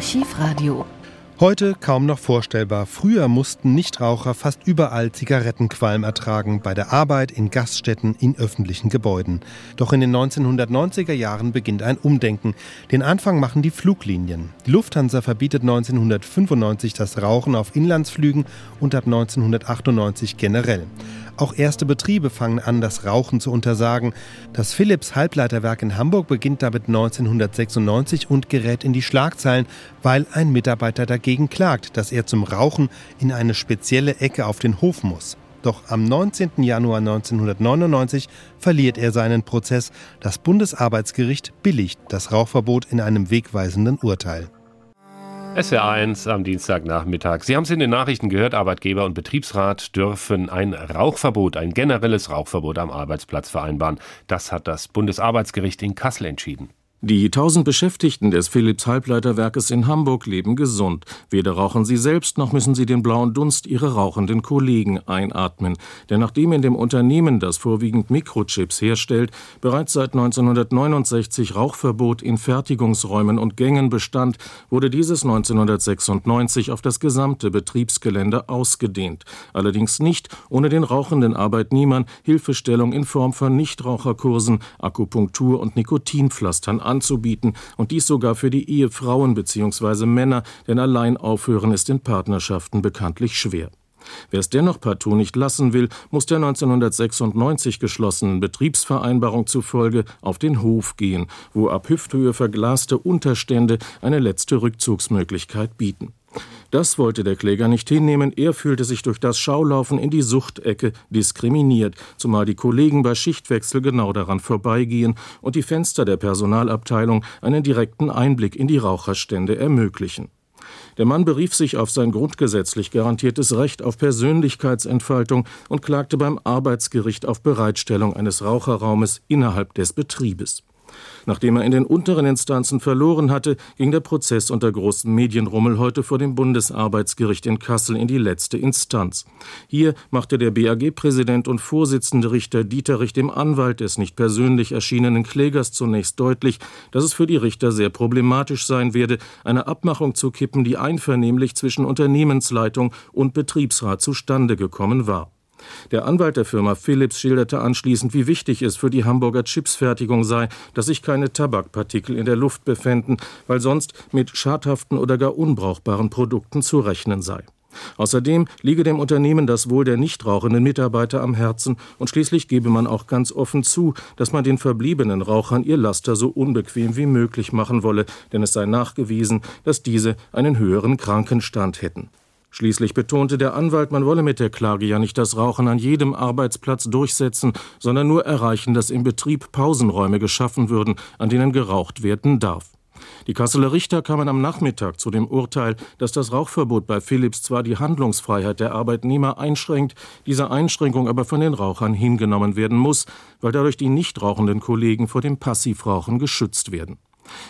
Archivradio. Heute kaum noch vorstellbar. Früher mussten Nichtraucher fast überall Zigarettenqualm ertragen, bei der Arbeit, in Gaststätten, in öffentlichen Gebäuden. Doch in den 1990er Jahren beginnt ein Umdenken. Den Anfang machen die Fluglinien. Die Lufthansa verbietet 1995 das Rauchen auf Inlandsflügen und ab 1998 generell. Auch erste Betriebe fangen an, das Rauchen zu untersagen. Das Philips Halbleiterwerk in Hamburg beginnt damit 1996 und gerät in die Schlagzeilen, weil ein Mitarbeiter dagegen klagt, dass er zum Rauchen in eine spezielle Ecke auf den Hof muss. Doch am 19. Januar 1999 verliert er seinen Prozess. Das Bundesarbeitsgericht billigt das Rauchverbot in einem wegweisenden Urteil. SR1 am Dienstagnachmittag. Sie haben es in den Nachrichten gehört, Arbeitgeber und Betriebsrat dürfen ein Rauchverbot, ein generelles Rauchverbot am Arbeitsplatz vereinbaren. Das hat das Bundesarbeitsgericht in Kassel entschieden. Die 1000 Beschäftigten des Philips Halbleiterwerkes in Hamburg leben gesund. Weder rauchen sie selbst noch müssen sie den blauen Dunst ihrer rauchenden Kollegen einatmen. Denn nachdem in dem Unternehmen, das vorwiegend Mikrochips herstellt, bereits seit 1969 Rauchverbot in Fertigungsräumen und Gängen bestand, wurde dieses 1996 auf das gesamte Betriebsgelände ausgedehnt. Allerdings nicht ohne den rauchenden Arbeitnehmern Hilfestellung in Form von Nichtraucherkursen, Akupunktur und Nikotinpflastern anzubieten und dies sogar für die Ehefrauen bzw. Männer, denn allein aufhören ist in Partnerschaften bekanntlich schwer. Wer es dennoch partout nicht lassen will, muss der 1996 geschlossenen Betriebsvereinbarung zufolge auf den Hof gehen, wo ab Hüfthöhe verglaste Unterstände eine letzte Rückzugsmöglichkeit bieten. Das wollte der Kläger nicht hinnehmen. Er fühlte sich durch das Schaulaufen in die Suchtecke diskriminiert, zumal die Kollegen bei Schichtwechsel genau daran vorbeigehen und die Fenster der Personalabteilung einen direkten Einblick in die Raucherstände ermöglichen. Der Mann berief sich auf sein grundgesetzlich garantiertes Recht auf Persönlichkeitsentfaltung und klagte beim Arbeitsgericht auf Bereitstellung eines Raucherraumes innerhalb des Betriebes. Nachdem er in den unteren Instanzen verloren hatte, ging der Prozess unter großem Medienrummel heute vor dem Bundesarbeitsgericht in Kassel in die letzte Instanz. Hier machte der BAG-Präsident und Vorsitzende Richter Dieterich dem Anwalt des nicht persönlich erschienenen Klägers zunächst deutlich, dass es für die Richter sehr problematisch sein werde, eine Abmachung zu kippen, die einvernehmlich zwischen Unternehmensleitung und Betriebsrat zustande gekommen war. Der Anwalt der Firma Philips schilderte anschließend, wie wichtig es für die Hamburger Chipsfertigung sei, dass sich keine Tabakpartikel in der Luft befänden, weil sonst mit schadhaften oder gar unbrauchbaren Produkten zu rechnen sei. Außerdem liege dem Unternehmen das Wohl der nicht rauchenden Mitarbeiter am Herzen und schließlich gebe man auch ganz offen zu, dass man den verbliebenen Rauchern ihr Laster so unbequem wie möglich machen wolle, denn es sei nachgewiesen, dass diese einen höheren Krankenstand hätten. Schließlich betonte der Anwalt, man wolle mit der Klage ja nicht das Rauchen an jedem Arbeitsplatz durchsetzen, sondern nur erreichen, dass im Betrieb Pausenräume geschaffen würden, an denen geraucht werden darf. Die Kasseler Richter kamen am Nachmittag zu dem Urteil, dass das Rauchverbot bei Philips zwar die Handlungsfreiheit der Arbeitnehmer einschränkt, diese Einschränkung aber von den Rauchern hingenommen werden muss, weil dadurch die nicht rauchenden Kollegen vor dem Passivrauchen geschützt werden.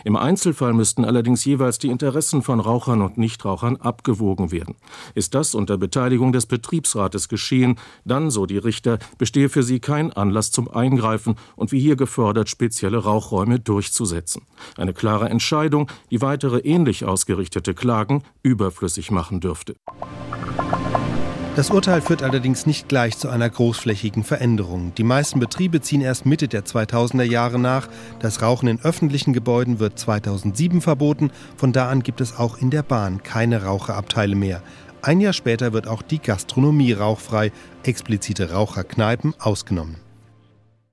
Im Einzelfall müssten allerdings jeweils die Interessen von Rauchern und Nichtrauchern abgewogen werden. Ist das unter Beteiligung des Betriebsrates geschehen, dann, so die Richter, bestehe für sie kein Anlass zum Eingreifen und wie hier gefordert, spezielle Rauchräume durchzusetzen. Eine klare Entscheidung, die weitere ähnlich ausgerichtete Klagen überflüssig machen dürfte. Das Urteil führt allerdings nicht gleich zu einer großflächigen Veränderung. Die meisten Betriebe ziehen erst Mitte der 2000er Jahre nach. Das Rauchen in öffentlichen Gebäuden wird 2007 verboten. Von da an gibt es auch in der Bahn keine Raucherabteile mehr. Ein Jahr später wird auch die Gastronomie rauchfrei, explizite Raucherkneipen ausgenommen.